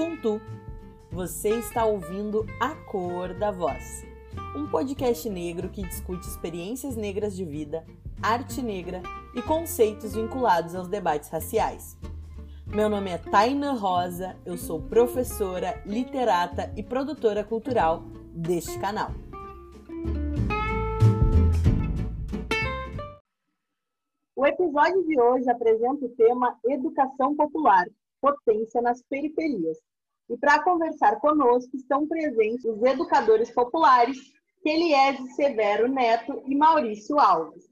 Ubuntu. Você está ouvindo A Cor da Voz, um podcast negro que discute experiências negras de vida, arte negra e conceitos vinculados aos debates raciais. Meu nome é Taina Rosa, eu sou professora, literata e produtora cultural deste canal. O episódio de hoje apresenta o tema Educação Popular, Potência nas Periferias. E para conversar conosco estão presentes os educadores populares Keliese Severo Neto e Maurício Alves.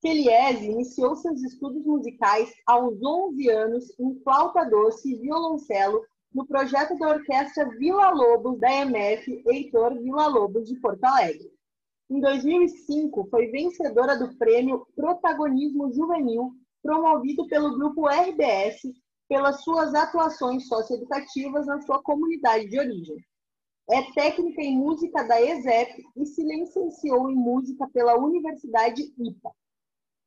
Keliese iniciou seus estudos musicais aos 11 anos em flauta doce e violoncelo no projeto da Orquestra Vila Lobos da MF Heitor Vila Lobos de Porto Alegre. Em 2005, foi vencedora do prêmio Protagonismo Juvenil, promovido pelo grupo RBS pelas suas atuações socioeducativas na sua comunidade de origem. É técnica em música da ESEP e se licenciou em música pela Universidade IPA.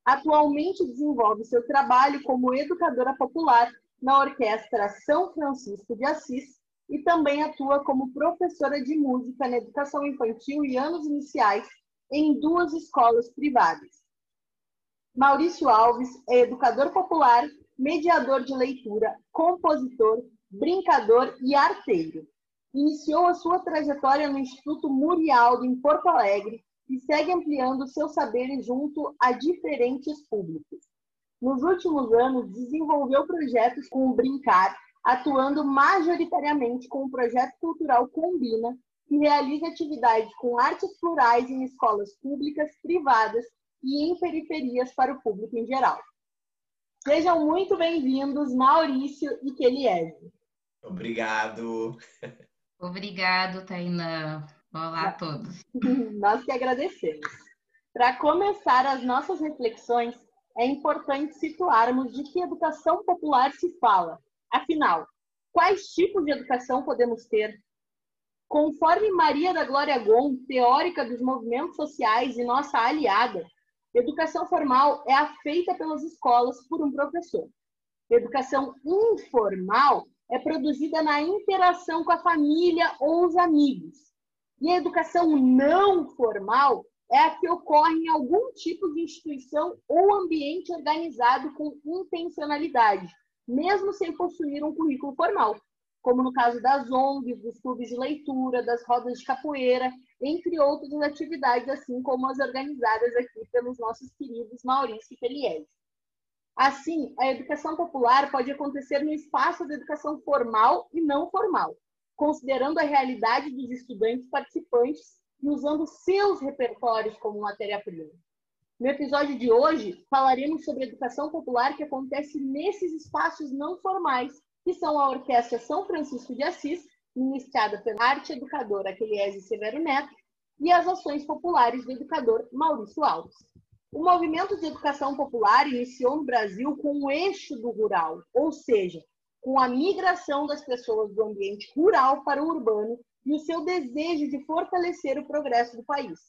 Atualmente desenvolve seu trabalho como educadora popular na Orquestra São Francisco de Assis e também atua como professora de música na educação infantil e anos iniciais em duas escolas privadas. Maurício Alves é educador popular, mediador de leitura, compositor, brincador e arteiro. Iniciou a sua trajetória no Instituto Murialdo, em Porto Alegre, e segue ampliando seus saberes junto a diferentes públicos. Nos últimos anos, desenvolveu projetos com o Brincar, atuando majoritariamente com o projeto cultural Combina, que realiza atividades com artes plurais em escolas públicas, privadas e em periferias para o público em geral. Sejam muito bem-vindos, Maurício e Keliese. Obrigado. Obrigado, Tainã. Olá a todos. Nós que agradecemos. Para começar as nossas reflexões, é importante situarmos de que educação popular se fala. Afinal, quais tipos de educação podemos ter? Conforme Maria da Glória Gon, teórica dos movimentos sociais e nossa aliada, educação formal é a feita pelas escolas por um professor. Educação informal é produzida na interação com a família ou os amigos. E a educação não formal é a que ocorre em algum tipo de instituição ou ambiente organizado com intencionalidade, mesmo sem possuir um currículo formal, como no caso das ONGs, dos clubes de leitura, das rodas de capoeira, entre outras atividades, assim como as organizadas aqui pelos nossos queridos Maurício e Feliese. Assim, a educação popular pode acontecer no espaço da educação formal e não formal, considerando a realidade dos estudantes participantes e usando seus repertórios como matéria-prima. No episódio de hoje, falaremos sobre a educação popular que acontece nesses espaços não formais, que são a Orquestra São Francisco de Assis, ministrada pela arte educadora Aquiliese Severo Neto, e as ações populares do educador Maurício Alves. O movimento de educação popular iniciou no Brasil com o eixo do rural, ou seja, com a migração das pessoas do ambiente rural para o urbano e o seu desejo de fortalecer o progresso do país.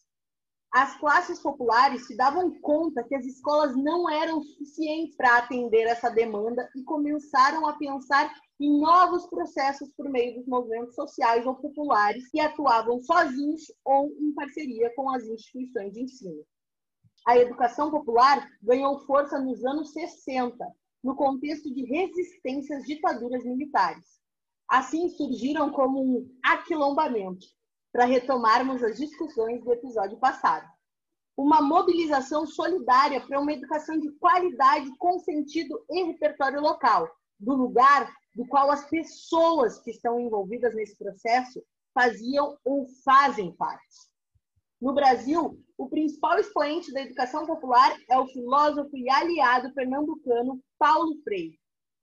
As classes populares se davam conta que as escolas não eram suficientes para atender essa demanda e começaram a pensar em novos processos por meio dos movimentos sociais ou populares que atuavam sozinhos ou em parceria com as instituições de ensino. A educação popular ganhou força nos anos 60, no contexto de resistência às ditaduras militares. Assim surgiram como um aquilombamento, para retomarmos as discussões do episódio passado. Uma mobilização solidária para uma educação de qualidade com sentido e repertório local, do lugar do qual as pessoas que estão envolvidas nesse processo faziam ou fazem parte. No Brasil, o principal expoente da educação popular é o filósofo e aliado pernambucano Paulo Freire.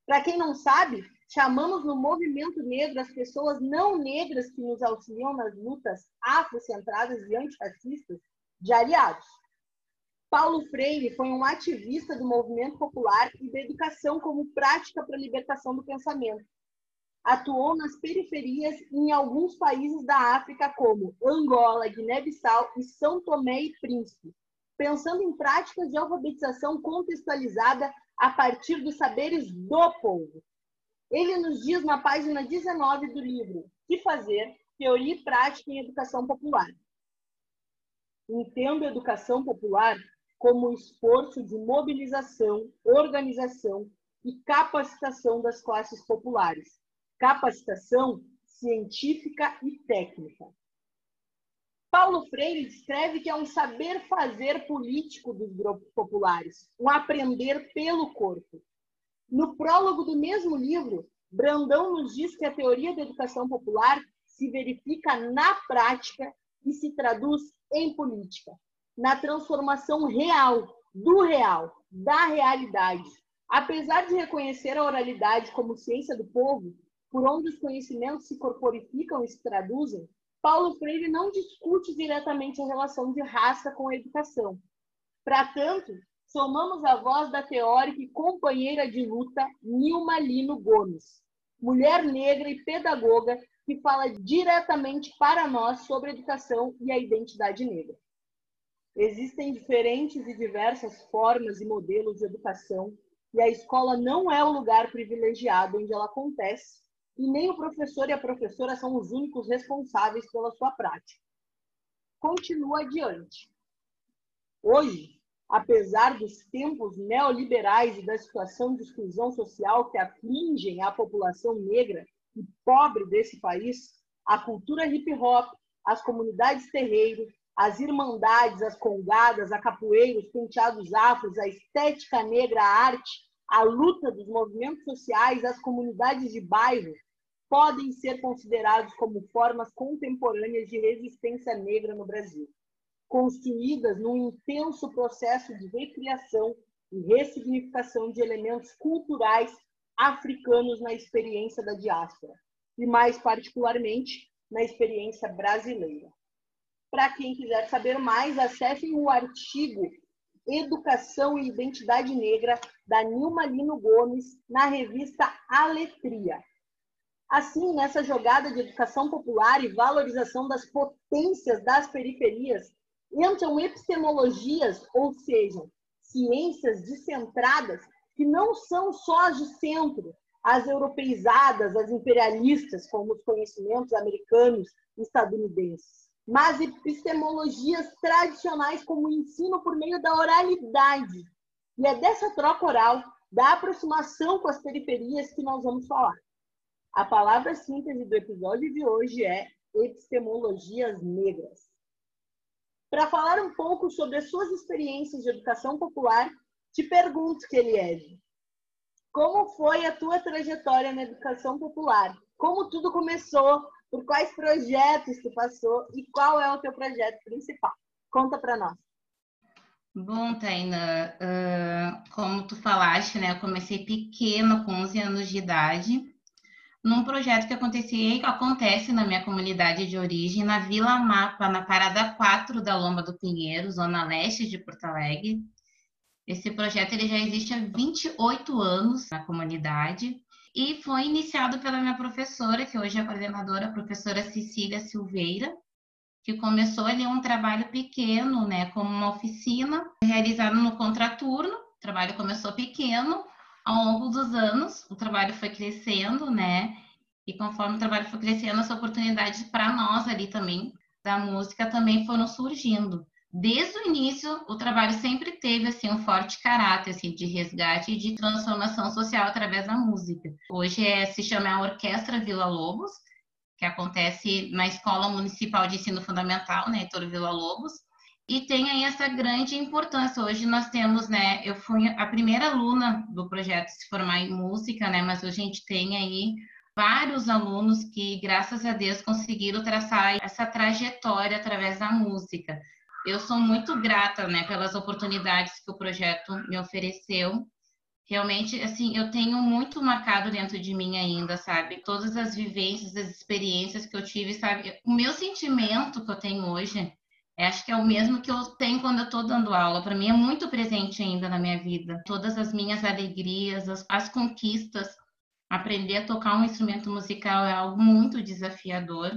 Para quem não sabe, Chamamos no movimento negro as pessoas não negras que nos auxiliam nas lutas afrocentradas e antirracistas de aliados. Paulo Freire foi um ativista do movimento popular e da educação como prática para a libertação do pensamento. Atuou nas periferias em alguns países da África, como Angola, Guiné-Bissau e São Tomé e Príncipe, pensando em práticas de alfabetização contextualizada a partir dos saberes do povo. Ele nos diz na página 19 do livro Que Fazer, Teoria e Prática em Educação Popular. Entendo educação popular como esforço de mobilização, organização e capacitação das classes populares. Capacitação científica e técnica. Paulo Freire descreve que é um saber fazer político dos grupos populares, um aprender pelo corpo. No prólogo do mesmo livro, Brandão nos diz que a teoria da educação popular se verifica na prática e se traduz em política, na transformação real, do real, da realidade. Apesar de reconhecer a oralidade como ciência do povo, por onde os conhecimentos se corporificam e se traduzem, Paulo Freire não discute diretamente a relação de raça com a educação. Para tanto, somamos a voz da teórica e companheira de luta Nilma Lino Gomes, mulher negra e pedagoga que fala diretamente para nós sobre educação e a identidade negra. Existem diferentes e diversas formas e modelos de educação, e a escola não é o lugar privilegiado onde ela acontece, e nem o professor e a professora são os únicos responsáveis pela sua prática. Continua adiante. Hoje, apesar dos tempos neoliberais e da situação de exclusão social que afligem a população negra e pobre desse país, a cultura hip hop, as comunidades terreiro, as irmandades, as congadas, a capoeira, os penteados afros, a estética negra, a arte, a luta dos movimentos sociais, as comunidades de bairro, podem ser considerados como formas contemporâneas de resistência negra no Brasil, construídas num intenso processo de recriação e ressignificação de elementos culturais africanos na experiência da diáspora, e mais particularmente na experiência brasileira. Para quem quiser saber mais, acessem o artigo Educação e Identidade Negra, da Nilma Lino Gomes, na revista Aletria. Assim, nessa jogada de educação popular e valorização das potências das periferias, entram epistemologias, ou seja, ciências descentradas, que não são só as de centro, as europeizadas, as imperialistas, como os conhecimentos americanos e estadunidenses, mas epistemologias tradicionais, como o ensino por meio da oralidade. E é dessa troca oral, da aproximação com as periferias, que nós vamos falar. A palavra síntese do episódio de hoje é epistemologias negras. Para falar um pouco sobre as suas experiências de educação popular, te pergunto, Keliege, como foi a tua trajetória na educação popular? Como tudo começou? Por quais projetos tu passou? E qual é o teu projeto principal? Conta para nós. Bom, Taina, uh, como tu falaste, né? Eu comecei pequena, com 11 anos de idade, num projeto que acontecia, que acontece na minha comunidade de origem, na Vila Mapa, na Parada 4 da Lomba do Pinheiro, zona leste de Porto Alegre. Esse projeto ele já existe há 28 anos na comunidade e foi iniciado pela minha professora, que hoje é coordenadora, a professora Cecília Silveira, que começou ali um trabalho pequeno, né, como uma oficina realizada no contraturno. O trabalho começou pequeno, ao longo dos anos, o trabalho foi crescendo, né? E conforme o trabalho foi crescendo, as oportunidades para nós ali também, da música, também foram surgindo. Desde o início, o trabalho sempre teve assim um forte caráter assim, de resgate e de transformação social através da música. Hoje é, se chama a Orquestra Vila Lobos, que acontece na Escola Municipal de Ensino Fundamental, né, Heitor Vila Lobos, e tem aí essa grande importância. Hoje nós temos, né, eu fui a primeira aluna do projeto se formar em música, né, mas hoje a gente tem aí vários alunos que, graças a Deus, conseguiram traçar essa trajetória através da música. Eu sou muito grata, né, pelas oportunidades que o projeto me ofereceu. Realmente, assim, eu tenho muito marcado dentro de mim ainda, sabe? Todas as vivências, as experiências que eu tive, sabe? O meu sentimento que eu tenho hoje acho que é o mesmo que eu tenho quando eu estou dando aula. Para mim é muito presente ainda na minha vida. Todas as minhas alegrias, as, as conquistas. Aprender a tocar um instrumento musical é algo muito desafiador.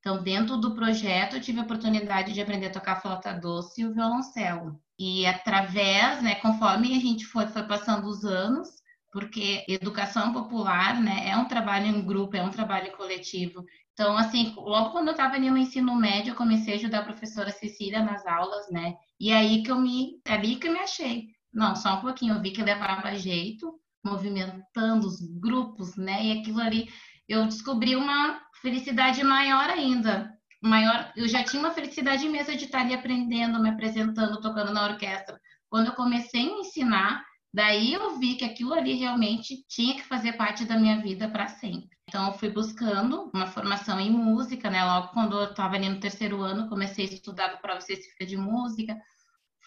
Então, dentro do projeto, eu tive a oportunidade de aprender a tocar flauta doce e o violoncelo. E através, né, conforme a gente foi, foi passando os anos, porque educação popular, né, é um trabalho em grupo, é um trabalho coletivo. Então, assim, logo quando eu estava no ensino médio, eu comecei a ajudar a professora Cecília nas aulas, né? E aí que eu me, ali que eu me achei. Não, só um pouquinho, eu vi que levava jeito, movimentando os grupos, né? E aquilo ali, eu descobri uma felicidade maior ainda. Maior, eu já tinha uma felicidade imensa de estar ali aprendendo, me apresentando, tocando na orquestra. Quando eu comecei a ensinar, Daí eu vi que aquilo ali realmente tinha que fazer parte da minha vida para sempre. Então eu fui buscando uma formação em música, né? Logo quando eu estava ali no terceiro ano, comecei a estudar para específica de música.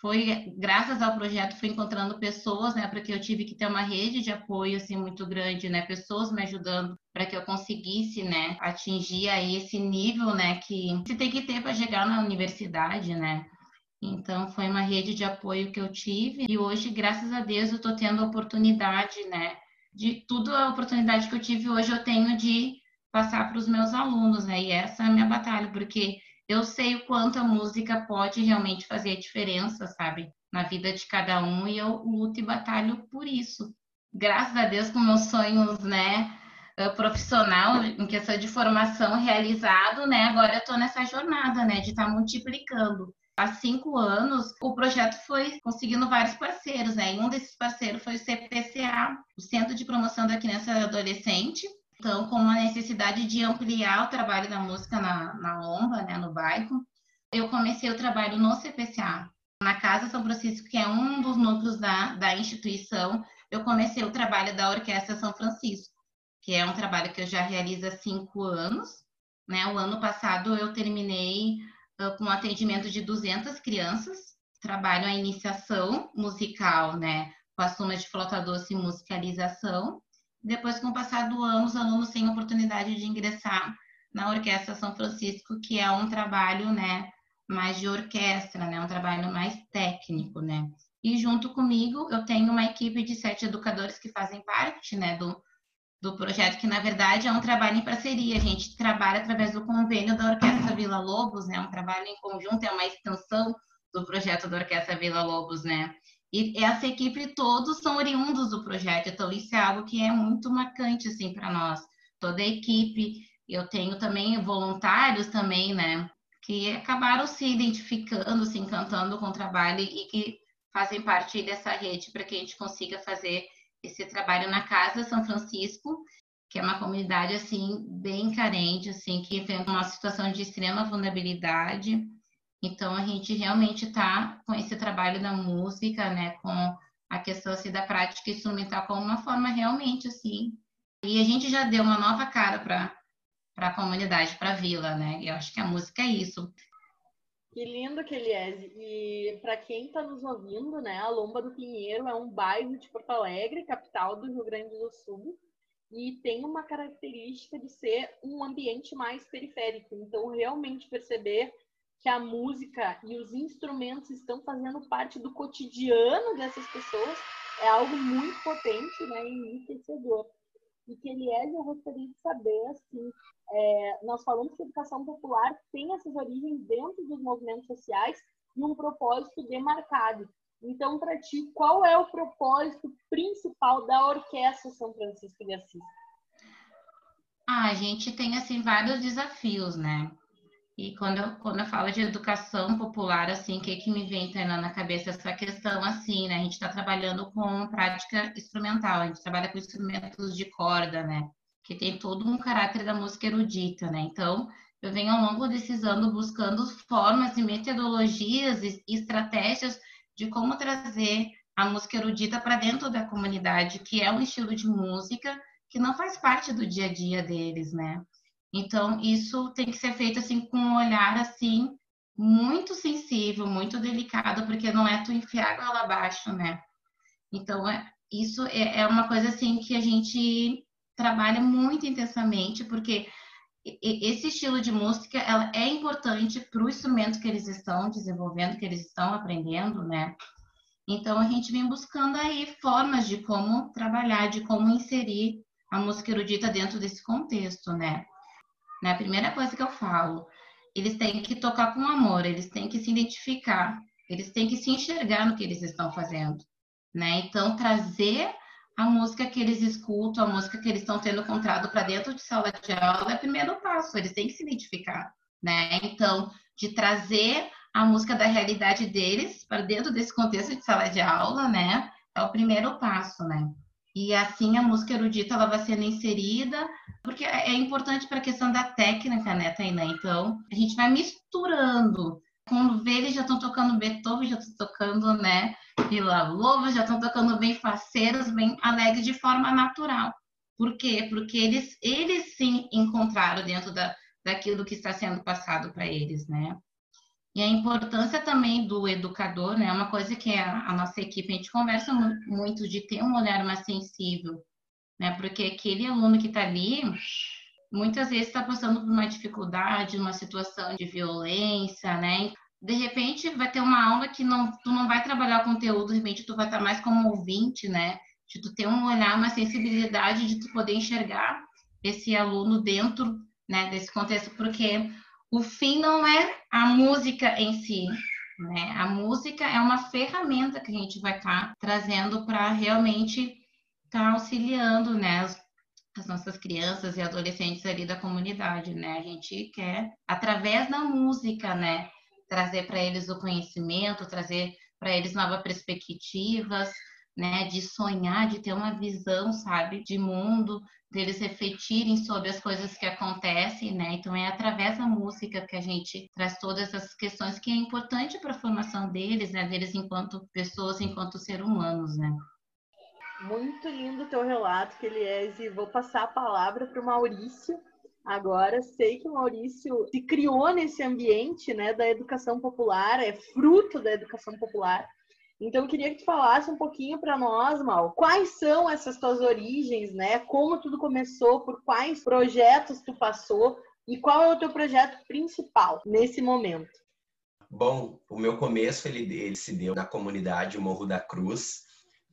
Foi graças ao projeto fui encontrando pessoas, né? Porque eu tive que ter uma rede de apoio assim muito grande, né? Pessoas me ajudando para que eu conseguisse, né? Atingir aí esse nível, né? Que você tem que ter para chegar na universidade, né? Então, foi uma rede de apoio que eu tive e hoje, graças a Deus, eu estou tendo a oportunidade, né? De tudo a oportunidade que eu tive hoje, eu tenho de passar para os meus alunos, né? E essa é a minha batalha, porque eu sei o quanto a música pode realmente fazer a diferença, sabe? Na vida de cada um e eu luto e batalho por isso. Graças a Deus, com meus sonhos, né? Eh, profissional em questão de formação realizado, né? Agora eu estou nessa jornada, né? De estar tá multiplicando há cinco anos, o projeto foi conseguindo vários parceiros, né? E um desses parceiros foi o CPCA, o Centro de Promoção da Criança e Adolescente. Então, com uma necessidade de ampliar o trabalho da música na, na Lomba, né, no bairro, eu comecei o trabalho no CPCA. Na Casa São Francisco, que é um dos núcleos da, da instituição, eu comecei o trabalho da Orquestra São Francisco, que é um trabalho que eu já realizo há cinco anos. Né? O ano passado eu terminei com atendimento de 200 crianças, trabalho a iniciação musical, né, com a soma de flauta doce e musicalização. Depois, com o passar do ano, os alunos têm a oportunidade de ingressar na Orquestra São Francisco, que é um trabalho, né, mais de orquestra, né, um trabalho mais técnico, né. E junto comigo, eu tenho uma equipe de sete educadores que fazem parte, né, do, do projeto, que na verdade é um trabalho em parceria. A gente trabalha através do convênio da Orquestra Vila Lobos, né? Um trabalho em conjunto, é uma extensão do projeto da Orquestra Vila Lobos, né? E essa equipe todos são oriundos do projeto, então isso é algo que é muito marcante assim para nós. Toda a equipe, eu tenho também voluntários também, né? Que acabaram se identificando, se encantando com o trabalho e que fazem parte dessa rede para que a gente consiga fazer esse trabalho na Casa São Francisco, que é uma comunidade assim bem carente, assim que tem uma situação de extrema vulnerabilidade. Então a gente realmente está com esse trabalho da música, né, com a questão assim, da prática instrumental como uma forma realmente assim. E a gente já deu uma nova cara para para a comunidade, para a vila, né? Eu acho que a música é isso. Que lindo, Keliese. E para quem está nos ouvindo, né, a Lomba do Pinheiro é um bairro de Porto Alegre, capital do Rio Grande do Sul, e tem uma característica de ser um ambiente mais periférico. Então, realmente perceber que a música e os instrumentos estão fazendo parte do cotidiano dessas pessoas é algo muito potente né, e enriquecedor. E que Eliel, eu gostaria de saber, assim, é, nós falamos que a educação popular tem essas origens dentro dos movimentos sociais e um propósito demarcado. Então, para ti, qual é o propósito principal da Orquestra São Francisco de Assis? Ah, a gente tem assim vários desafios, né? E quando eu, quando eu falo de educação popular, assim, o que, que me vem tá, na cabeça essa questão, assim, né? A gente está trabalhando com prática instrumental, a gente trabalha com instrumentos de corda, né? Que tem todo um caráter da música erudita, né? Então, eu venho ao longo desses anos buscando formas e metodologias e estratégias de como trazer a música erudita para dentro da comunidade, que é um estilo de música que não faz parte do dia a dia deles, né? Então, isso tem que ser feito assim com um olhar assim muito sensível, muito delicado, porque não é tu enfiar ela abaixo, né? Então, é, isso é, é uma coisa assim que a gente trabalha muito intensamente, porque esse estilo de música ela é importante para o instrumento que eles estão desenvolvendo, que eles estão aprendendo, né? Então a gente vem buscando aí formas de como trabalhar, de como inserir a música erudita dentro desse contexto, né? Né? A primeira coisa que eu falo, eles têm que tocar com amor, eles têm que se identificar, eles têm que se enxergar no que eles estão fazendo, né? Então trazer a música que eles escutam, a música que eles estão tendo contrato para dentro de sala de aula é o primeiro passo, eles têm que se identificar, né? Então, de trazer a música da realidade deles para dentro desse contexto de sala de aula, né? É o primeiro passo, né? E assim a música erudita ela vai sendo inserida, porque é, é importante para a questão da técnica, né, Tainá? Então, a gente vai misturando. Quando vê, eles já estão tocando Beethoven, já estão tocando, né, Vila Lova, já estão tocando bem faceiros, bem alegres, de forma natural. Por quê? Porque eles, eles sim encontraram dentro da, daquilo que está sendo passado para eles, né? E a importância também do educador, né? É uma coisa que a, a nossa equipe, a gente conversa muito de ter um olhar mais sensível, né? Porque aquele aluno que está ali, muitas vezes está passando por uma dificuldade, uma situação de violência, né? De repente vai ter uma aula que não, tu não vai trabalhar o conteúdo, de repente tu vai estar mais como ouvinte, né? De tu ter um olhar, uma sensibilidade de tu poder enxergar esse aluno dentro, né, desse contexto, porque o fim não é a música em si, né? A música é uma ferramenta que a gente vai estar tá trazendo para realmente estar tá auxiliando, né, as, as, nossas crianças e adolescentes ali da comunidade, né? A gente quer através da música, né, trazer para eles o conhecimento, trazer para eles novas perspectivas, né, de sonhar, de ter uma visão, sabe, de mundo, deles refletirem sobre as coisas que acontecem, né? Então é através da música que a gente traz todas essas questões que é importante para a formação deles, né? Deles enquanto pessoas, enquanto seres humanos, né? Muito lindo o teu relato, Keliese. Vou passar a palavra para o Maurício. Agora, sei que o Maurício se criou nesse ambiente né, da educação popular, é fruto da educação popular. Então, eu queria que tu falasse um pouquinho para nós, Mal, quais são essas tuas origens, né? Como tudo começou, por quais projetos tu passou e qual é o teu projeto principal nesse momento? Bom, o meu começo ele, ele se deu na comunidade Morro da Cruz,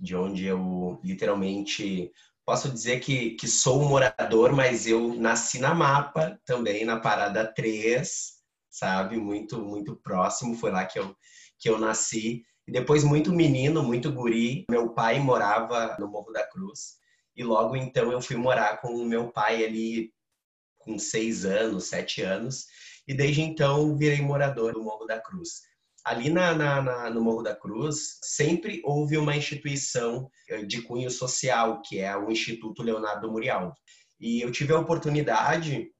de onde eu literalmente posso dizer que, que sou um morador, mas eu nasci na Mapa também, na Parada 3, sabe? Muito, muito próximo, foi lá que eu, que eu nasci. E depois, muito menino, muito guri, meu pai morava no Morro da Cruz. E logo então eu fui morar com o meu pai ali com seis anos, sete anos. E desde então virei morador do Morro da Cruz. Ali na, na, na, no Morro da Cruz, sempre houve uma instituição eh, de cunho social, que é o Instituto Leonardo Murialdo. E eu tive a oportunidade,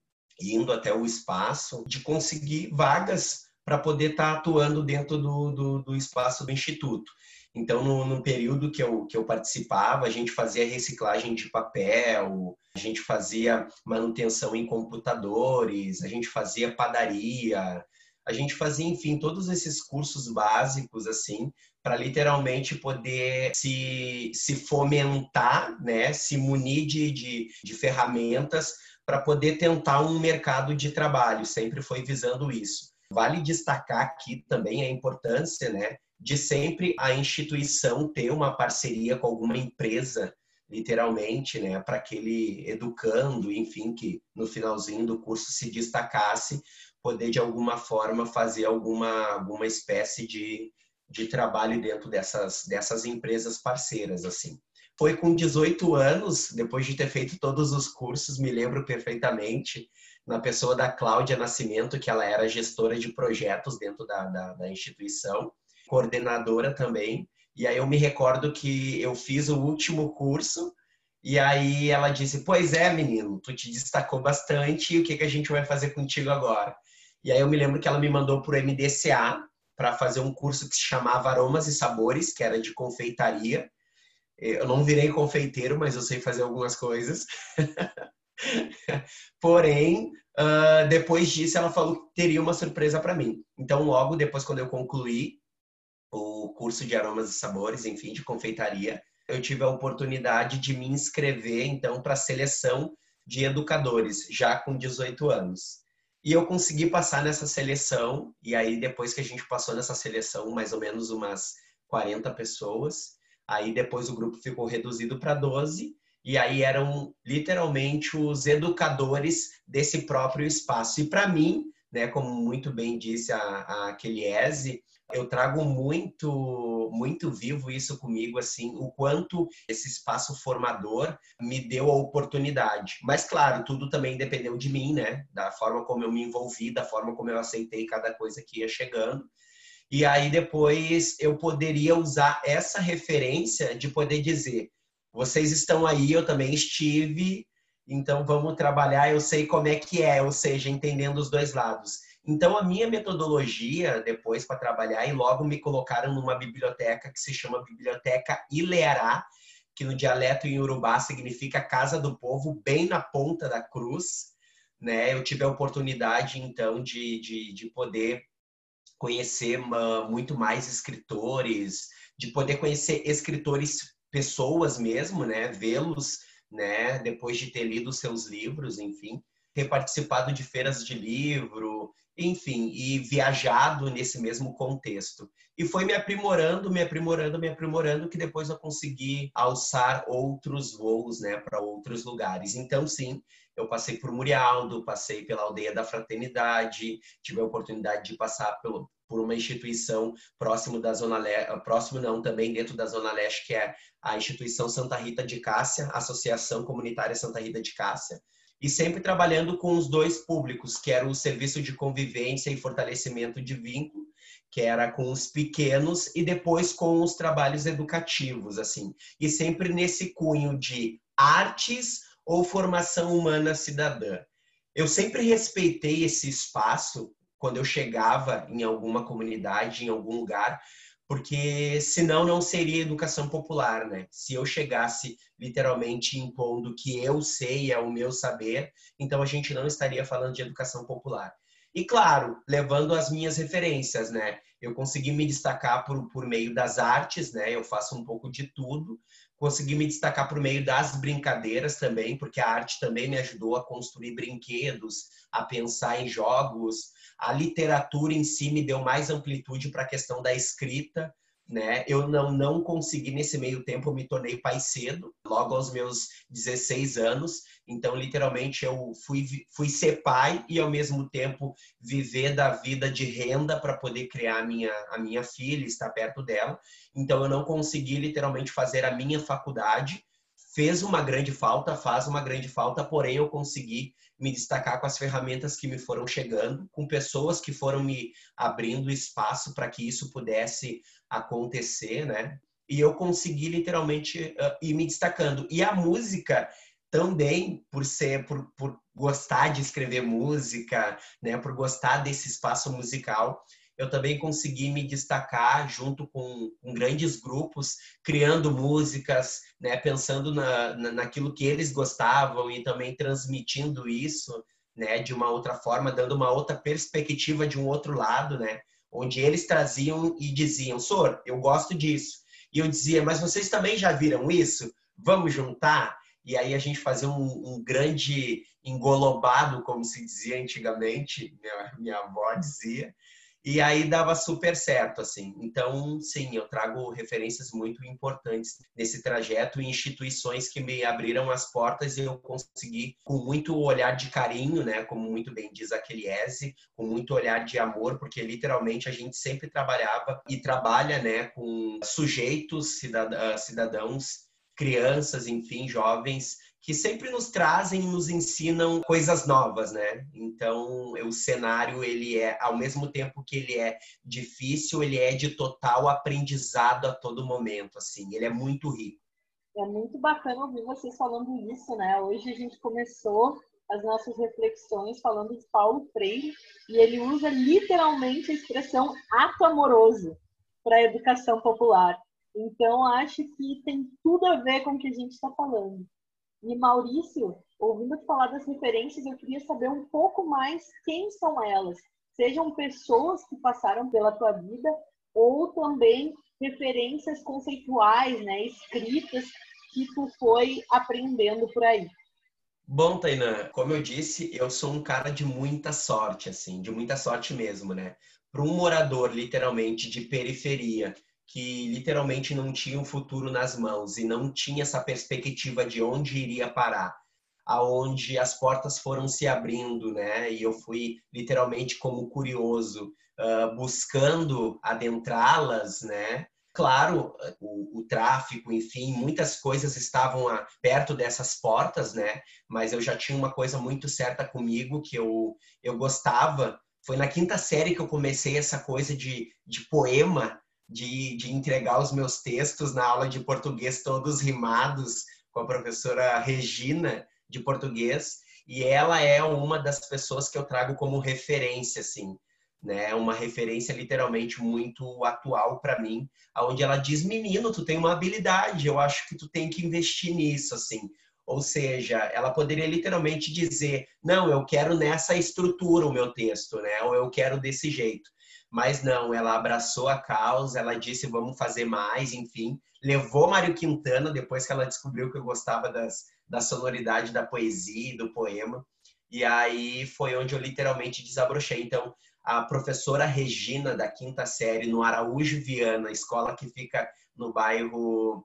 indo até o espaço, de conseguir vagas para poder estar tá atuando dentro do, do, do, espaço do Instituto. Então, no, no, período que eu, que eu participava, a gente fazia reciclagem de papel, a gente fazia manutenção em computadores, a gente fazia padaria, a gente fazia, enfim, todos esses cursos básicos, assim, para literalmente poder se, se fomentar, né, se munir de, de, de ferramentas para poder tentar um mercado de trabalho, sempre foi visando isso. Vale destacar aqui também a importância né, de sempre a instituição ter uma parceria com alguma empresa, literalmente, né, para aquele educando, enfim, que no finalzinho do curso se destacasse, poder de alguma forma fazer alguma, alguma espécie de, de trabalho dentro dessas, dessas empresas parceiras, assim. Foi com 18 anos, depois de ter feito todos os cursos, me lembro perfeitamente, na pessoa da Cláudia Nascimento, que ela era gestora de projetos dentro da, da, da instituição, coordenadora também. E aí eu me recordo que eu fiz o último curso e aí ela disse: Pois é, menino, tu te destacou bastante, o que, que a gente vai fazer contigo agora? E aí eu me lembro que ela me mandou para o MDCA para fazer um curso que se chamava Aromas e Sabores, que era de confeitaria. Eu não virei confeiteiro, mas eu sei fazer algumas coisas. Porém, uh, depois disso, ela falou que teria uma surpresa para mim. Então, logo depois, quando eu concluí o curso de aromas e sabores, enfim, de confeitaria, eu tive a oportunidade de me inscrever, então, para a seleção de educadores, já com 18 anos. E eu consegui passar nessa seleção, e aí depois que a gente passou nessa seleção, mais ou menos umas 40 pessoas, aí depois o grupo ficou reduzido para 12, e aí eram literalmente os educadores desse próprio espaço. E para mim, né, como muito bem disse a, a Eu trago muito, muito vivo isso comigo, assim, o quanto esse espaço formador me deu a oportunidade. Mas, claro, tudo também dependeu de mim, né? Da forma como eu me envolvi, da forma como eu aceitei cada coisa que ia chegando. E aí depois eu poderia usar essa referência de poder dizer: vocês estão aí, eu também estive, então vamos trabalhar, eu sei como é que é, ou seja, entendendo os dois lados. Então a minha metodologia depois para trabalhar e logo me colocaram numa biblioteca que se chama Biblioteca Ileará, que no dialeto em urubá significa Casa do Povo, bem na ponta da cruz. Né? Eu tive a oportunidade então de, de, de poder conhecer muito mais escritores, de poder conhecer escritores, pessoas mesmo, né? Vê-los, né? Depois de ter lido seus livros, enfim, ter participado de feiras de livro, enfim, e viajado nesse mesmo contexto. E foi me aprimorando, me aprimorando, me aprimorando, que depois eu consegui alçar outros voos, né, para outros lugares. Então, sim, eu passei por Murialdo, passei pela Aldeia da Fraternidade, tive a oportunidade de passar pelo, por uma instituição próximo da Zona Leste, próximo não, também dentro da Zona Leste, que é a instituição Santa Rita de Cássia, Associação Comunitária Santa Rita de Cássia, e sempre trabalhando com os dois públicos, que era o serviço de convivência e fortalecimento de vínculo, que era com os pequenos e depois com os trabalhos educativos, assim. E sempre nesse cunho de artes ou formação humana cidadã. Eu sempre respeitei esse espaço quando eu chegava em alguma comunidade, em algum lugar, porque senão não seria educação popular, né? Se eu chegasse literalmente impondo que eu sei, é o meu saber, então a gente não estaria falando de educação popular. E claro, levando as minhas referências, né? Eu consegui me destacar por, por meio das artes, né? Eu faço um pouco de tudo. Consegui me destacar por meio das brincadeiras também, porque a arte também me ajudou a construir brinquedos, a pensar em jogos. A literatura em si me deu mais amplitude para a questão da escrita né? Eu não, não consegui nesse meio tempo, eu me tornei pai cedo, logo aos meus 16 anos. Então, literalmente, eu fui, fui ser pai e, ao mesmo tempo, viver da vida de renda para poder criar a minha, a minha filha, estar perto dela. Então, eu não consegui, literalmente, fazer a minha faculdade. Fez uma grande falta, faz uma grande falta, porém, eu consegui me destacar com as ferramentas que me foram chegando, com pessoas que foram me abrindo espaço para que isso pudesse acontecer, né? E eu consegui literalmente uh, ir me destacando. E a música também, por ser, por, por gostar de escrever música, né? Por gostar desse espaço musical, eu também consegui me destacar junto com, com grandes grupos, criando músicas, né, pensando na, na, naquilo que eles gostavam e também transmitindo isso né, de uma outra forma, dando uma outra perspectiva de um outro lado, né, onde eles traziam e diziam, Sor, eu gosto disso. E eu dizia, mas vocês também já viram isso? Vamos juntar? E aí a gente fazia um, um grande engolobado, como se dizia antigamente, minha, minha avó dizia, e aí dava super certo, assim. Então, sim, eu trago referências muito importantes nesse trajeto e instituições que me abriram as portas e eu consegui, com muito olhar de carinho, né, como muito bem diz a Keliese, com muito olhar de amor, porque literalmente a gente sempre trabalhava e trabalha, né, com sujeitos, cidadãos, crianças, enfim, jovens que sempre nos trazem, nos ensinam coisas novas, né? Então, o cenário ele é, ao mesmo tempo que ele é difícil, ele é de total aprendizado a todo momento, assim. Ele é muito rico. É muito bacana ouvir vocês falando isso, né? Hoje a gente começou as nossas reflexões falando de Paulo Freire e ele usa literalmente a expressão ato amoroso para a educação popular. Então, acho que tem tudo a ver com o que a gente está falando. E Maurício, ouvindo falar das referências, eu queria saber um pouco mais quem são elas. Sejam pessoas que passaram pela tua vida ou também referências conceituais, né, escritas que tu foi aprendendo por aí. Bom, Tainan, como eu disse, eu sou um cara de muita sorte, assim, de muita sorte mesmo, né? Para um morador, literalmente, de periferia, que literalmente não tinha um futuro nas mãos e não tinha essa perspectiva de onde iria parar, aonde as portas foram se abrindo, né? E eu fui literalmente como curioso uh, buscando adentrá-las, né? Claro, o, o, tráfico, enfim, muitas coisas estavam a, perto dessas portas, né? Mas eu já tinha uma coisa muito certa comigo que eu, eu gostava. Foi na quinta série que eu comecei essa coisa de, de poema, de, de entregar os meus textos na aula de português todos rimados com a professora Regina de português. E ela é uma das pessoas que eu trago como referência, assim né? Uma referência literalmente muito atual para mim, aonde ela diz: "Menino, tu tem uma habilidade, eu acho que tu tem que investir nisso", assim. Ou seja, ela poderia literalmente dizer: "Não, eu quero nessa estrutura o meu texto, né? Ou eu quero desse jeito". Mas não, ela abraçou a causa, ela disse: "Vamos fazer mais", enfim. Levou Mário Quintana depois que ela descobriu que eu gostava das, da sonoridade da poesia e do poema. E aí foi onde eu literalmente desabrochei. Então, a professora Regina, da quinta série, no Araújo Viana, escola que fica no bairro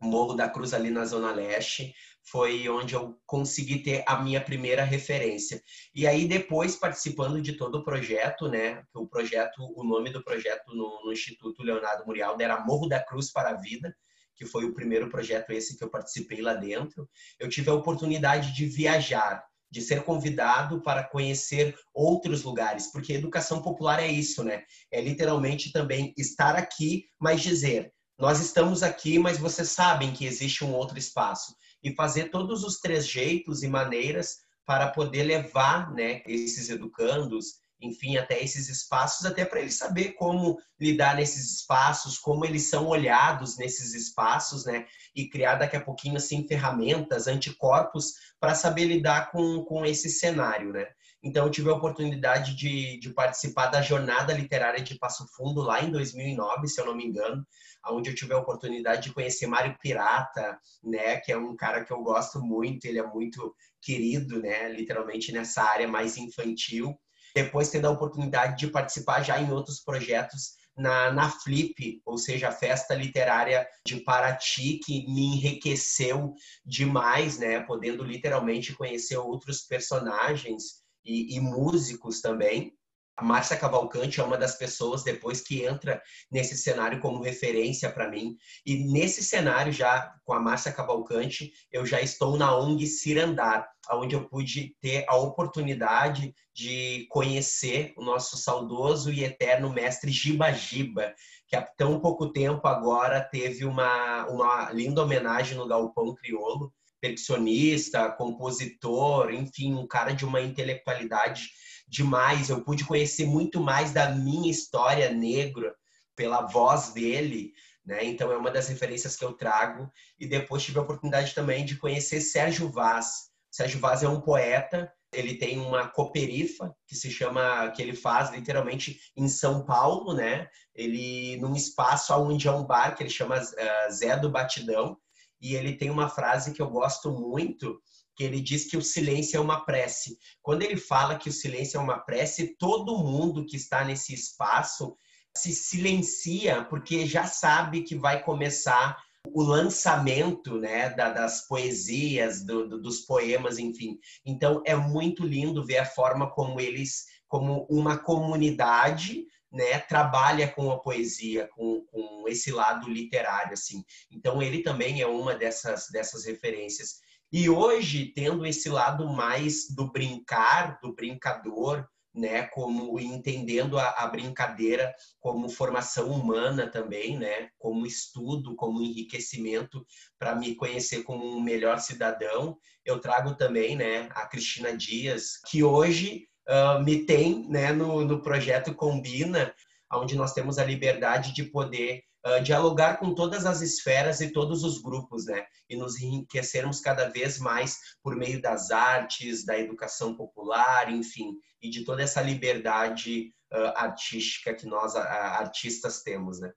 Morro da Cruz, ali na Zona Leste, foi onde eu consegui ter a minha primeira referência. E aí, depois, participando de todo o projeto, né? O projeto, o nome do projeto no, no Instituto Leonardo Murialdo era Morro da Cruz para a Vida, que foi o primeiro projeto esse que eu participei lá dentro. Eu tive a oportunidade de viajar de ser convidado para conhecer outros lugares, porque educação popular é isso, né? É literalmente também estar aqui, mas dizer, nós estamos aqui, mas vocês sabem que existe um outro espaço e fazer todos os três jeitos e maneiras para poder levar, né, esses educandos enfim, até esses espaços, até para ele saber como lidar nesses espaços, como eles são olhados nesses espaços, né? E criar daqui a pouquinho, assim, ferramentas, anticorpos para saber lidar com, com esse cenário, né? Então, eu tive a oportunidade de, de participar da Jornada Literária de Passo Fundo lá em 2009, se eu não me engano, onde eu tive a oportunidade de conhecer Mário Pirata, né? Que é um cara que eu gosto muito, ele é muito querido, né? Literalmente nessa área mais infantil depois tendo a oportunidade de participar já em outros projetos na, na Flip, ou seja, a festa literária de Paraty, que me enriqueceu demais, né? Podendo literalmente conhecer outros personagens e, e músicos também. A Márcia Cavalcante é uma das pessoas depois que entra nesse cenário como referência para mim. E nesse cenário já com a Márcia Cavalcante, eu já estou na ONG Cirandar, onde eu pude ter a oportunidade de conhecer o nosso saudoso e eterno mestre Giba Giba, que há tão pouco tempo agora teve uma, uma linda homenagem no Galpão Criolo, percussionista, compositor, enfim, um cara de uma intelectualidade demais. Eu pude conhecer muito mais da minha história negra pela voz dele, né? Então é uma das referências que eu trago. E depois tive a oportunidade também de conhecer Sérgio Vaz. Sérgio Vaz é um poeta. Ele tem uma cooperifa que se chama, que ele faz literalmente em São Paulo, né? Ele num espaço onde é um bar que ele chama uh, Zé do Batidão. E ele tem uma frase que eu gosto muito, que ele diz que o silêncio é uma prece. Quando ele fala que o silêncio é uma prece, todo mundo que está nesse espaço se silencia porque já sabe que vai começar o lançamento né, das poesias, do, do, dos poemas, enfim. Então é muito lindo ver a forma como eles, como uma comunidade, né, trabalha com a poesia, com, com esse lado literário, assim. Então ele também é uma dessas dessas referências. E hoje, tendo esse lado mais do brincar, do brincador, né, como entendendo a, a, brincadeira como formação humana também, né, como estudo, como enriquecimento para me conhecer como um melhor cidadão. Eu trago também, né, a Cristina Dias, que hoje uh, me tem, né, no, no projeto Combina, onde nós temos a liberdade de poder uh, dialogar com todas as esferas e todos os grupos, né? E nos enriquecermos cada vez mais por meio das artes, da educação popular, enfim, e de toda essa liberdade uh, artística que nós, artistas, temos, né?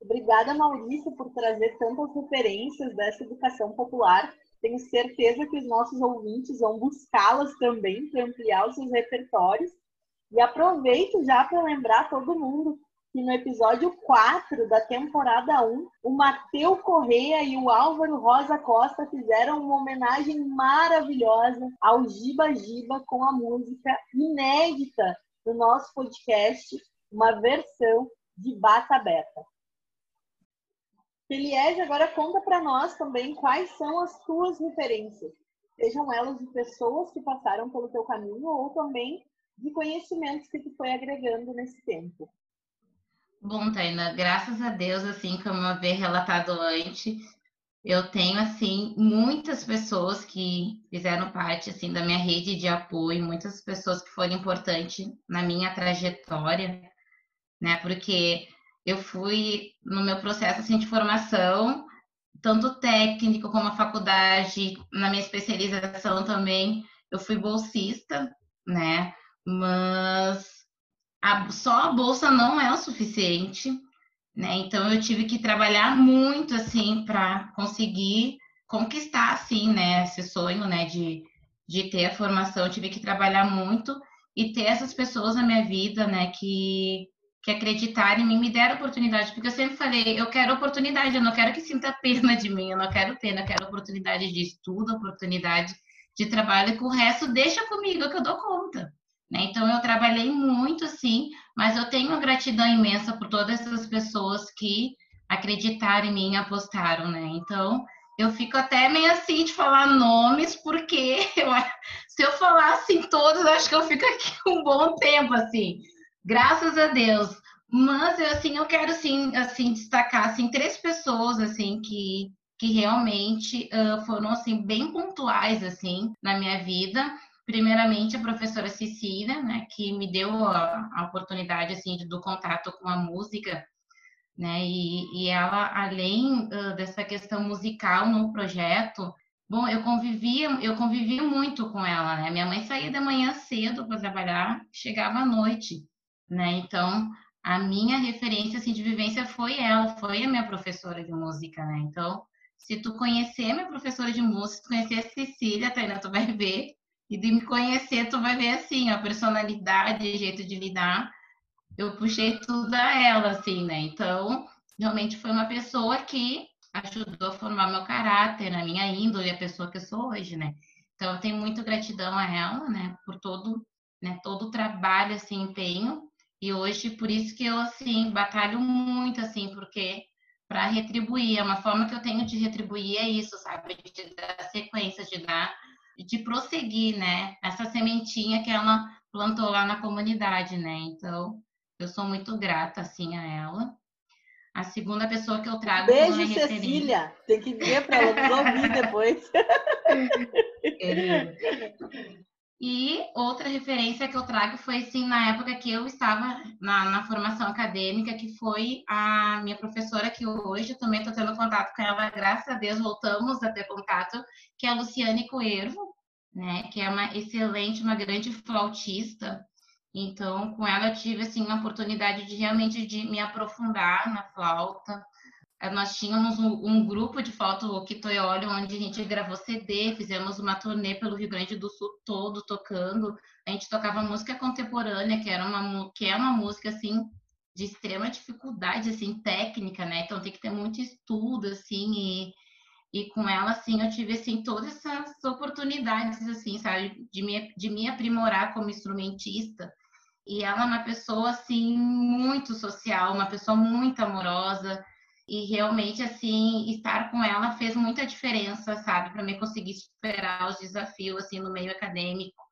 Obrigada, Maurício, por trazer tantas referências dessa educação popular. Tenho certeza que os nossos ouvintes vão buscá-las também para ampliar os seus repertórios. E aproveito já para lembrar todo mundo que no episódio 4 da temporada 1, o Mateu Correia e o Álvaro Rosa Costa fizeram uma homenagem maravilhosa ao Giba Giba com a música inédita do nosso podcast, uma versão de Bata Aberta. Feliege, agora conta para nós também quais são as tuas referências, sejam elas de pessoas que passaram pelo teu caminho ou também de conhecimentos que tu foi agregando nesse tempo. Bom, Taina, graças a Deus, assim como eu havia relatado antes, eu tenho assim muitas pessoas que fizeram parte assim da minha rede de apoio, muitas pessoas que foram importantes na minha trajetória, né? Porque eu fui no meu processo assim de formação, tanto técnico como a faculdade, na minha especialização também, eu fui bolsista, né? Mas a, só a bolsa não é o suficiente né? Então eu tive que trabalhar muito assim para conseguir conquistar assim, né, esse sonho, né, de, de ter a formação, eu tive que trabalhar muito e ter essas pessoas na minha vida, né, que que acreditaram em mim, me deram oportunidade, porque eu sempre falei, eu quero oportunidade, eu não quero que sinta pena de mim, eu não quero pena, eu quero oportunidade de estudo, oportunidade de trabalho, e com o resto deixa comigo que eu dou conta. Né? Então, eu trabalhei muito, sim, mas eu tenho uma gratidão imensa por todas essas pessoas que acreditaram em mim apostaram, né? Então, eu fico até meio assim de falar nomes, porque eu, se eu falar assim todos, acho que eu fico aqui um bom tempo, assim. Graças a Deus. Mas, eu, assim, eu quero, sim, assim, destacar, assim, três pessoas, assim, que, que realmente uh, foram, assim, bem pontuais, assim, na minha vida. Primeiramente a professora Cecília, né, que me deu a, a oportunidade assim do contato com a música, né, e, e ela além uh, dessa questão musical no projeto, bom, eu convivia, eu convivia muito com ela, né, minha mãe saía de manhã cedo para trabalhar, chegava à noite, né, então a minha referência assim de vivência foi ela, foi a minha professora de música, né, então se tu conhecer minha professora de música, se tu conhecer a Cecília, Tainá, tu vai ver e de me conhecer, tu vai ver assim, a personalidade, jeito de lidar. Eu puxei tudo a ela, assim, né? Então, realmente foi uma pessoa que ajudou a formar meu caráter, a minha índole, a pessoa que eu sou hoje, né? Então, eu tenho muito gratidão a ela, né? Por todo, né, todo o trabalho, assim, empenho. E hoje, por isso que eu, assim, batalho muito, assim, porque para retribuir, é uma forma que eu tenho de retribuir é isso, sabe? De dar sequência, de dar de prosseguir, né? Essa sementinha que ela plantou lá na comunidade, né? Então, eu sou muito grata, assim, a ela. A segunda pessoa que eu trago... Beijo, Cecília! Tem que dizer para ela ouvir depois. E outra referência que eu trago foi, assim, na época que eu estava na, na formação acadêmica, que foi a minha professora, que hoje eu também estou tendo contato com ela, graças a Deus voltamos a ter contato, que é a Luciane Coervo, né, que é uma excelente, uma grande flautista. Então, com ela eu tive, assim, uma oportunidade de realmente de me aprofundar na flauta, nós tínhamos um, um, grupo de foto Kitoyoli, onde a gente gravou CD, fizemos uma turnê pelo Rio Grande do Sul todo tocando. A gente tocava música contemporânea, que era uma que é uma música assim de extrema dificuldade assim técnica, né? Então tem que ter muito estudo assim e, e com ela assim eu tive assim todas essas oportunidades assim, sabe, de me de me aprimorar como instrumentista. E ela é uma pessoa assim muito social, uma pessoa muito amorosa e realmente assim estar com ela fez muita diferença sabe? Para mim conseguir superar os desafios assim no meio acadêmico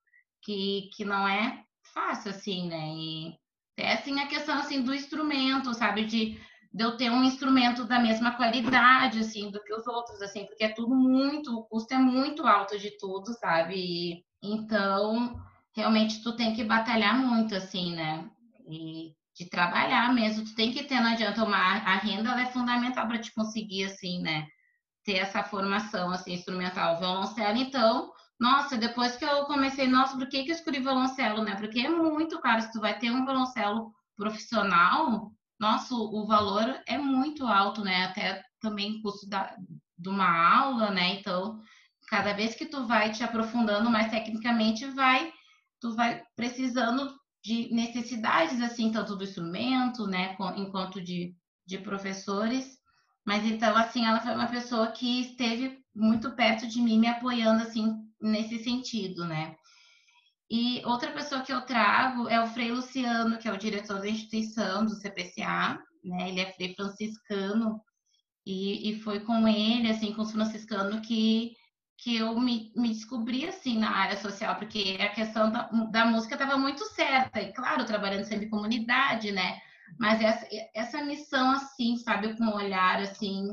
que, que não é fácil assim né? E é assim a questão assim do instrumento sabe? De, de eu ter um instrumento da mesma qualidade assim do que os outros assim porque é tudo muito o custo é muito alto de tudo sabe? E, então realmente tu tem que batalhar muito assim né? E de trabalhar mesmo. Tu tem que ter, não adianta uma a renda ela é fundamental para te conseguir assim, né? Ter essa formação assim instrumental, violoncelo. Então, nossa, depois que eu comecei, nossa, por que que eu escolhi violoncelo, né? Porque é muito caro. Se tu vai ter um violoncelo profissional, nossa, o valor é muito alto, né? Até também custo da, de uma aula, né? Então, cada vez que tu vai te aprofundando mais tecnicamente, vai tu vai precisando de necessidades, assim, tanto do instrumento, né, enquanto de, de professores. Mas então, assim, ela foi uma pessoa que esteve muito perto de mim, me apoiando, assim, nesse sentido, né. E outra pessoa que eu trago é o Frei Luciano, que é o diretor da instituição do CPCA, né? Ele é Frei franciscano e, e foi com ele, assim, com os franciscanos que que eu me, me descobri assim na área social, porque a questão da, da música estava muito certa, e claro, trabalhando sempre em comunidade, né? Mas essa, essa missão, assim, sabe, com um olhar assim,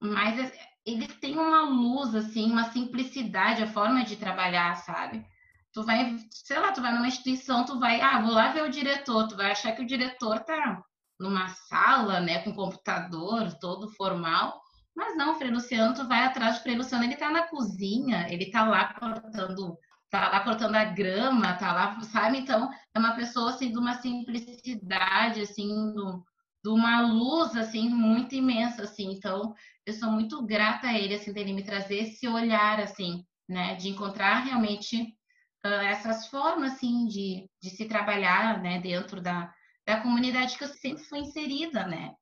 mas eles têm uma luz, assim, uma simplicidade, a forma de trabalhar, sabe? Tu vai, sei lá, tu vai numa instituição, tu vai, ah, vou lá ver o diretor, tu vai achar que o diretor tá numa sala, né, com computador todo formal, mas não, o Frei Luciano, tu vai atrás do Frei Luciano, ele tá na cozinha, ele tá lá cortando, tá lá cortando a grama, tá lá, sabe? Então, é uma pessoa, assim, de uma simplicidade, assim, do, de uma luz, assim, muito imensa, assim. Então, eu sou muito grata a ele, assim, dele me trazer esse olhar, assim, né? De encontrar realmente uh, essas formas, assim, de, de se trabalhar, né? Dentro da, da comunidade que eu sempre fui inserida, né?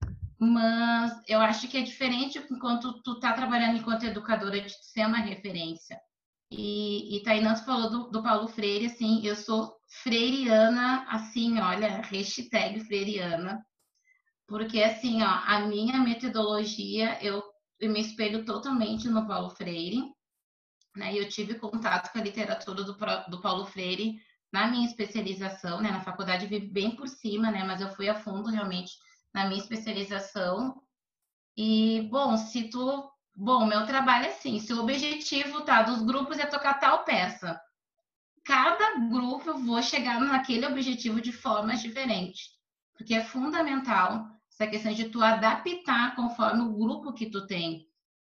Mas eu acho que é diferente enquanto tu tá trabalhando enquanto educadora de ser uma referência. E, e Tainã falou do, do, Paulo Freire, assim, eu sou freiriana, assim, olha, hashtag freiriana, porque, assim, ó, a minha metodologia, eu, eu me espelho totalmente no Paulo Freire, né, e eu tive contato com a literatura do, do Paulo Freire na minha especialização, né, na faculdade, vi bem por cima, né, mas eu fui a fundo, realmente, na minha especialização. E, bom, se tu. Bom, meu trabalho é assim: se o objetivo tá, dos grupos é tocar tal peça, cada grupo eu vou chegar naquele objetivo de formas diferentes. Porque é fundamental essa questão de tu adaptar conforme o grupo que tu tem.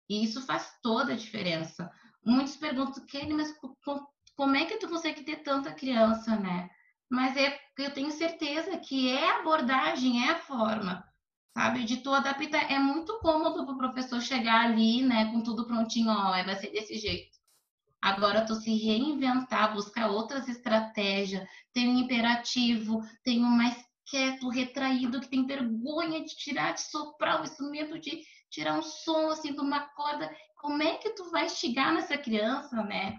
E isso faz toda a diferença. Muitos perguntam, Kelly, mas como é que tu consegue ter tanta criança, né? Mas é, eu tenho certeza que é a abordagem, é a forma, sabe? De tu adaptar. É muito cômodo para o professor chegar ali, né, com tudo prontinho, ó, vai ser desse jeito. Agora, tu se reinventar, buscar outras estratégias, tem um imperativo, tem um mais quieto, retraído, que tem vergonha de tirar, de soprar, isso medo de tirar um som assim de uma corda. Como é que tu vai chegar nessa criança, né?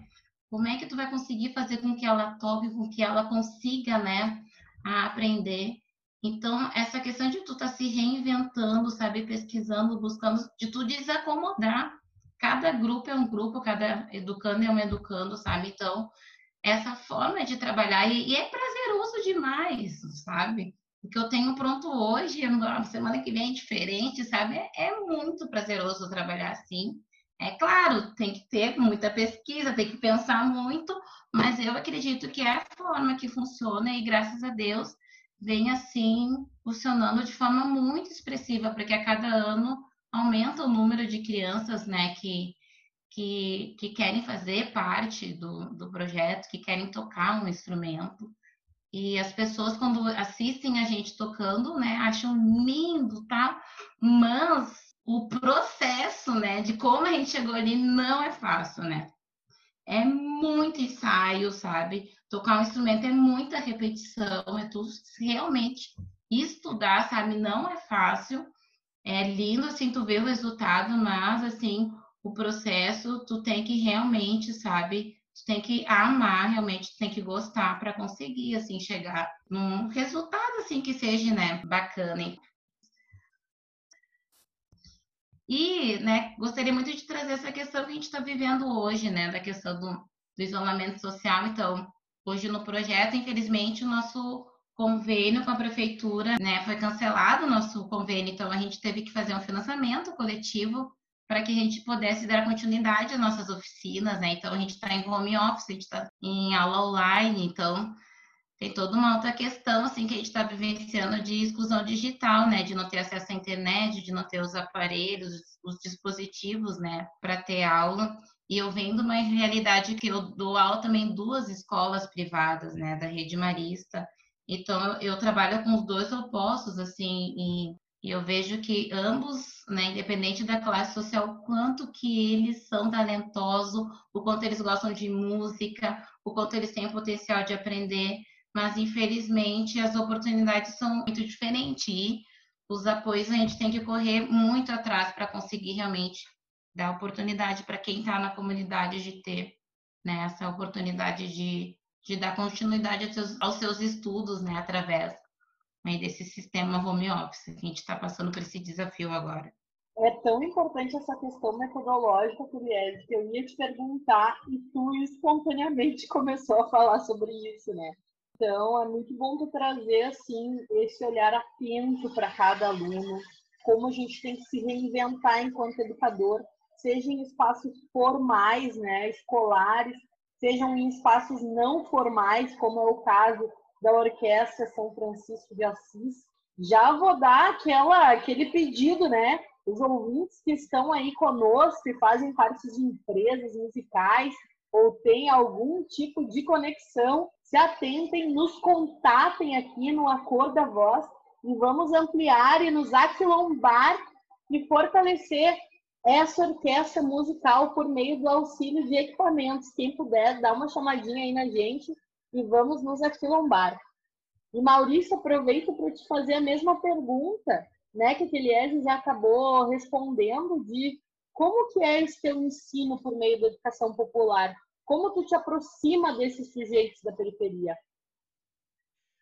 Como é que tu vai conseguir fazer com que ela toque, com que ela consiga, né, aprender? Então, essa questão de tu estar tá se reinventando, sabe, pesquisando, buscando, de tu desacomodar. Cada grupo é um grupo, cada educando é um educando, sabe? Então, essa forma de trabalhar, e, e é prazeroso demais, sabe? O que eu tenho pronto hoje, a semana que vem é diferente, sabe? É, é muito prazeroso trabalhar assim. É claro, tem que ter muita pesquisa, tem que pensar muito, mas eu acredito que é a forma que funciona e graças a Deus vem assim funcionando de forma muito expressiva, porque a cada ano aumenta o número de crianças, né, que, que, que querem fazer parte do, do projeto, que querem tocar um instrumento. E as pessoas, quando assistem a gente tocando, né, acham lindo, tá? Mas o processo, né, de como a gente chegou ali não é fácil, né? É muito ensaio, sabe? Tocar um instrumento é muita repetição, é tudo realmente estudar, sabe? Não é fácil. É lindo assim tu ver o resultado, mas assim, o processo tu tem que realmente, sabe? Tu tem que amar, realmente tu tem que gostar para conseguir assim chegar num resultado assim que seja, né, bacana. Hein? E, né, gostaria muito de trazer essa questão que a gente está vivendo hoje, né, da questão do, do isolamento social. Então, hoje no projeto, infelizmente, o nosso convênio com a prefeitura, né, foi cancelado o nosso convênio, então a gente teve que fazer um financiamento coletivo para que a gente pudesse dar continuidade às nossas oficinas, né? Então a gente está em home office, a gente está em aula online, então tem toda uma outra questão assim que a gente está vivenciando de exclusão digital, né? De não ter acesso à internet, de não ter os aparelhos, os dispositivos, né? Para ter aula. E eu vendo uma realidade que eu dou aula também em duas escolas privadas, né? Da rede marista. Então eu trabalho com os dois opostos, assim, e, eu vejo que ambos, né? Independente da classe social, o quanto que eles são talentosos, o quanto eles gostam de música, o quanto eles têm potencial de aprender mas infelizmente as oportunidades são muito diferentes e os apoios a gente tem que correr muito atrás para conseguir realmente dar oportunidade para quem está na comunidade de ter né, essa oportunidade de, de dar continuidade aos seus, aos seus estudos, né, através né, desse sistema home office. A gente está passando por esse desafio agora. É tão importante essa questão metodológica, Curiel, que eu ia te perguntar e tu espontaneamente começou a falar sobre isso, né? Então, é muito bom trazer, assim, esse olhar atento para cada aluno, como a gente tem que se reinventar enquanto educador, seja em espaços formais, né, escolares, sejam em espaços não formais, como é o caso da Orquestra São Francisco de Assis. Já vou dar aquela, aquele pedido, né? Os ouvintes que estão aí conosco e fazem parte de empresas musicais ou têm algum tipo de conexão, se atentem, nos contatem aqui no Acordo da Voz e vamos ampliar e nos aquilombar e fortalecer essa orquestra musical por meio do auxílio de equipamentos. Quem puder, dá uma chamadinha aí na gente e vamos nos aquilombar. E Maurício, aproveito para te fazer a mesma pergunta, né, que a Eliese já acabou respondendo de como que é esse teu ensino por meio da educação popular? Como tu te aproxima desses sujeitos da periferia?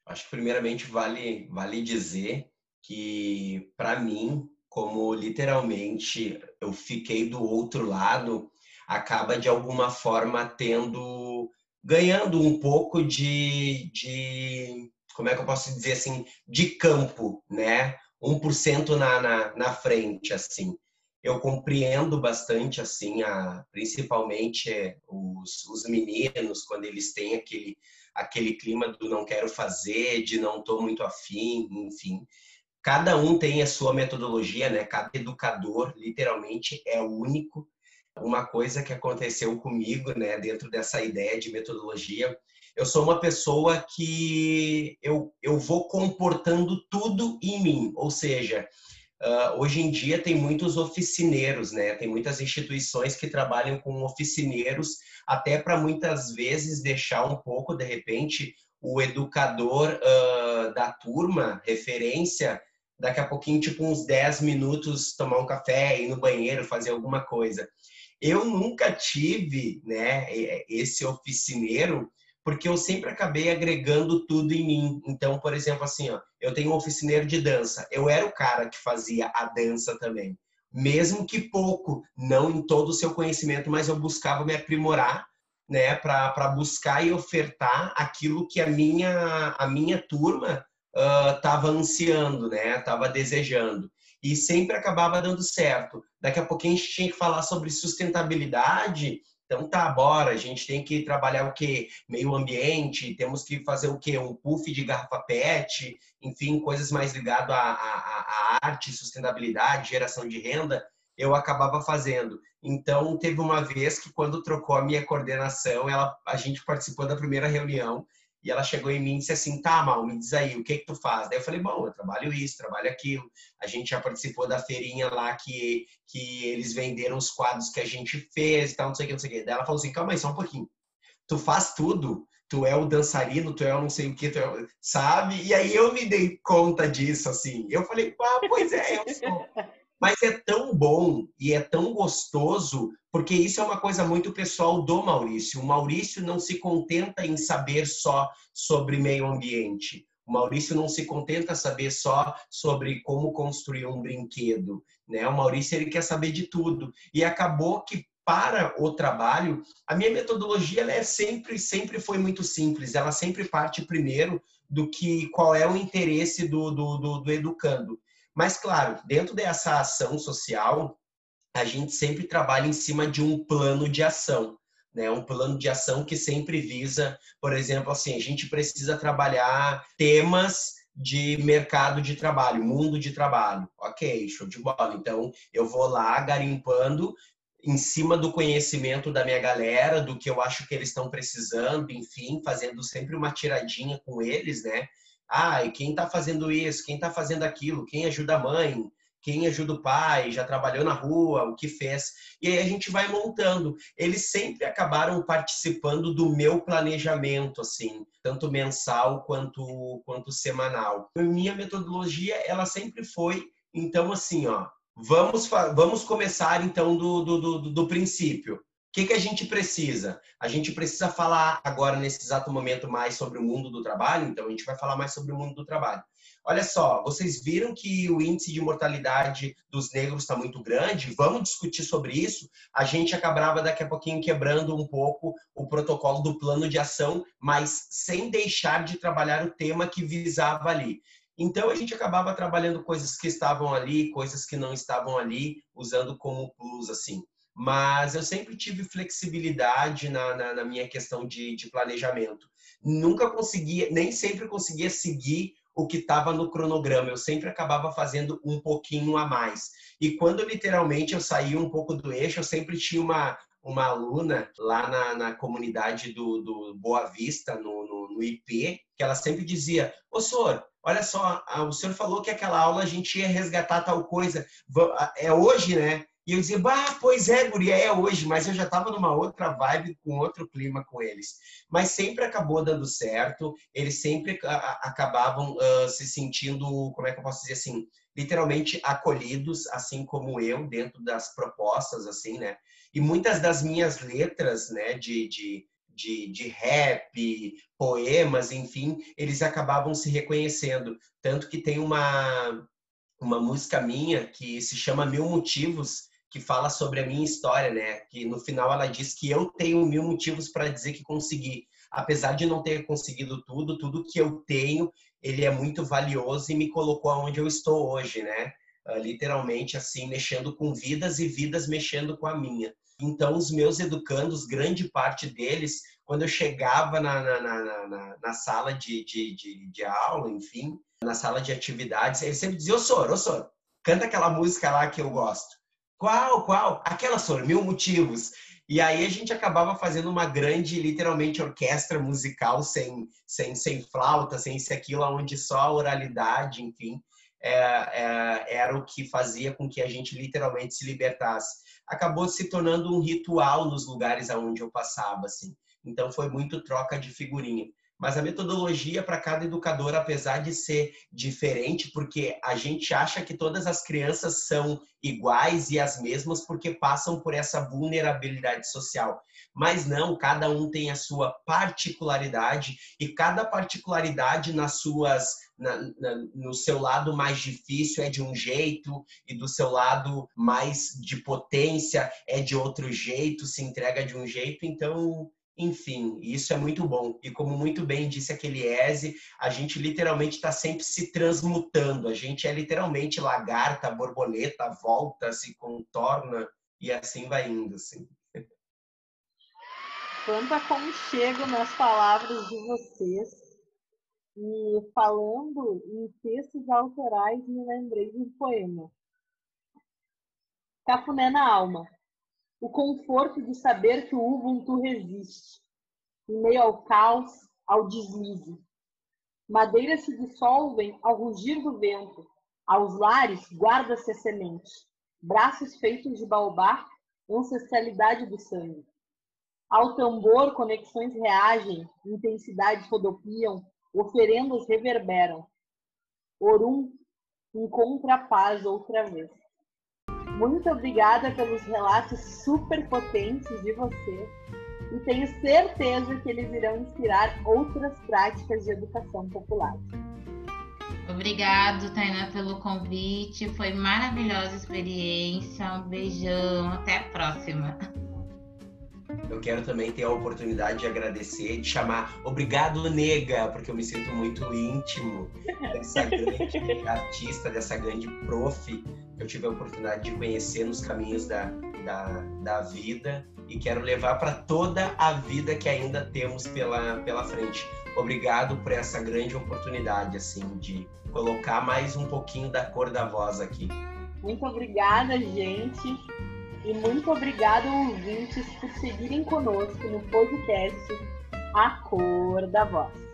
Acho que primeiramente vale vale dizer que para mim como literalmente eu fiquei do outro lado, acaba de alguma forma tendo, ganhando um pouco de, de como é que eu posso dizer assim, de campo, né? 1% na, na, na frente, assim. Eu compreendo bastante, assim, a, principalmente os, os meninos, quando eles têm aquele, aquele clima do não quero fazer, de não estou muito afim, enfim cada um tem a sua metodologia, né? Cada educador, literalmente, é único. Uma coisa que aconteceu comigo, né, dentro dessa ideia de metodologia, eu sou uma pessoa que eu, eu vou comportando tudo em mim, ou seja, uh, hoje em dia tem muitos oficineiros, né? Tem muitas instituições que trabalham com oficineiros, até para muitas vezes deixar um pouco, de repente, o educador uh, da turma, referência, daqui a pouquinho, tipo, uns 10 minutos, tomar um café, ir no banheiro, fazer alguma coisa. Eu nunca tive, né, esse oficineiro, porque eu sempre acabei agregando tudo em mim. Então, por exemplo, assim, ó, eu tenho um oficineiro de dança. Eu era o cara que fazia a dança também. Mesmo que pouco, não em todo o seu conhecimento, mas eu buscava me aprimorar, né, para buscar e ofertar aquilo que a minha, a minha turma estava uh, ansiando, né? Estava desejando. E sempre acabava dando certo. Daqui a pouquinho a gente tinha que falar sobre sustentabilidade. Então tá, bora, a gente tem que trabalhar o que? Meio ambiente, temos que fazer o que? Um puff de garrafa PET, enfim, coisas mais ligadas à, à, à arte, sustentabilidade, geração de renda, eu acabava fazendo. Então teve uma vez que quando trocou a minha coordenação, ela, a gente participou da primeira reunião e ela chegou em mim e disse assim, tá, Mal, me diz aí, o que que tu faz? Daí eu falei, bom, eu trabalho isso, trabalho aquilo. A gente já participou da feirinha lá que, que eles venderam os quadros que a gente fez e tal, não sei o que, não sei o que. Daí ela falou assim, calma aí, só um pouquinho. Tu faz tudo, tu é o dançarino, tu é o não sei o que, tu é, sabe? E aí eu me dei conta disso, assim. Eu falei, ah, pois é, eu sou. Mas é tão bom e é tão gostoso, porque isso é uma coisa muito pessoal do Maurício. O Maurício não se contenta em saber só sobre meio ambiente. O Maurício não se contenta saber só sobre como construir um brinquedo, né? O Maurício ele quer saber de tudo. E acabou que para o trabalho, a minha metodologia é sempre sempre foi muito simples. Ela sempre parte primeiro do que qual é o interesse do, do, do, do educando. Mas, claro, dentro dessa ação social, a gente sempre trabalha em cima de um plano de ação. Né, um plano de ação que sempre visa, por exemplo, assim, a gente precisa trabalhar temas de mercado de trabalho, mundo de trabalho. Ok, show de bola. Então, eu vou lá garimpando em cima do conhecimento da minha galera, do que eu acho que eles estão precisando, enfim, fazendo sempre uma tiradinha com eles, né? Ah, e quem está fazendo isso, quem está fazendo aquilo, quem ajuda a mãe, quem ajuda o pai, já trabalhou na rua, o que fez. E aí a gente vai montando. Eles sempre acabaram participando do meu planejamento, assim, tanto mensal quanto, quanto semanal. Minha metodologia, ela sempre foi, então, assim, ó, vamos, vamos começar, então, do, do, do, do princípio. que, que a gente precisa? A gente precisa falar agora, nesse exato momento, mais sobre o mundo do trabalho, então a gente vai falar mais sobre o mundo do trabalho. Olha só, vocês viram que o índice de mortalidade dos negros está muito grande? Vamos discutir sobre isso? A gente acabava daqui a pouquinho quebrando um pouco o protocolo do plano de ação, mas sem deixar de trabalhar o tema que visava ali. Então a gente acabava trabalhando coisas que estavam ali, coisas que não estavam ali, usando como plus assim mas eu sempre tive flexibilidade na, na, na minha questão de, de, planejamento. Nunca conseguia, nem sempre conseguia seguir o que estava no cronograma, eu sempre acabava fazendo um pouquinho a mais. E quando literalmente eu saía um pouco do eixo, eu sempre tinha uma, uma aluna lá na, na comunidade do, do Boa Vista, no, no, no, IP, que ela sempre dizia: Ô, senhor, olha só, o senhor falou que aquela aula a gente ia resgatar tal coisa. É hoje, né? E eu dizia, bah, pois é, guria, é hoje, mas eu já estava numa outra vibe, com outro clima com eles. Mas sempre acabou dando certo, eles sempre acabavam uh, se sentindo, como é que eu posso dizer assim, literalmente acolhidos, assim como eu, dentro das propostas, assim, né? E muitas das minhas letras, né, de, de, de, de rap, poemas, enfim, eles acabavam se reconhecendo. Tanto que tem uma, uma música minha que se chama Mil Motivos, que fala sobre a minha história, né? Que no final ela diz que eu tenho mil motivos para dizer que consegui. Apesar de não ter conseguido tudo, tudo que eu tenho, ele é muito valioso e me colocou aonde eu estou hoje, né? Uh, literalmente assim, mexendo com vidas e vidas mexendo com a minha. Então, os meus educandos, grande parte deles, quando eu chegava na, na, na, na, na sala de, de, de, de, aula, enfim, na sala de atividades, eles sempre diziam, ô Sor, ô Sor, canta aquela música lá que eu gosto. Qual, qual? Aquela sobre mil motivos. E aí a gente acabava fazendo uma grande, literalmente, orquestra musical sem, sem, sem flauta, sem isso aquilo, onde só a oralidade, enfim, é, é, era o que fazia com que a gente literalmente se libertasse. Acabou se tornando um ritual nos lugares aonde eu passava, assim. Então foi muito troca de figurinha. Mas a metodologia para cada educador, apesar de ser diferente, porque a gente acha que todas as crianças são iguais e as mesmas porque passam por essa vulnerabilidade social. Mas não, cada um tem a sua particularidade e cada particularidade nas suas na, na, no seu lado mais difícil é de um jeito e do seu lado mais de potência é de outro jeito, se entrega de um jeito. Então, enfim, isso é muito bom. E como muito bem disse aquele Eze, a gente literalmente está sempre se transmutando. A gente é literalmente lagarta, borboleta, volta, se contorna e assim vai indo. Assim. Quanto aconchego nas palavras de vocês. E falando em textos autorais, me lembrei de um poema. Cafuné na alma o conforto de saber que o Ubuntu resiste, em meio ao caos, ao deslize. Madeiras se dissolvem ao rugir do vento, aos lares guarda-se a semente, braços feitos de baobá, ancestralidade do sangue. Ao tambor, conexões reagem, intensidades rodopiam, oferendas reverberam. Orum encontra a paz outra vez. Muito obrigada pelos relatos super potentes de você e tenho certeza que eles irão inspirar outras práticas de educação popular. Obrigado, Tainá, pelo convite. Foi maravilhosa experiência. Um beijão. Até a próxima. Eu quero também ter a oportunidade de agradecer, de chamar obrigado, nega, porque eu me sinto muito íntimo dessa grande artista, dessa grande prof eu tive a oportunidade de conhecer nos caminhos da, da, da vida e quero levar para toda a vida que ainda temos pela, pela frente. Obrigado por essa grande oportunidade, assim, de colocar mais um pouquinho da cor da voz aqui. Muito obrigada, gente. E muito obrigado, ouvintes, por seguirem conosco no podcast A Cor da Voz.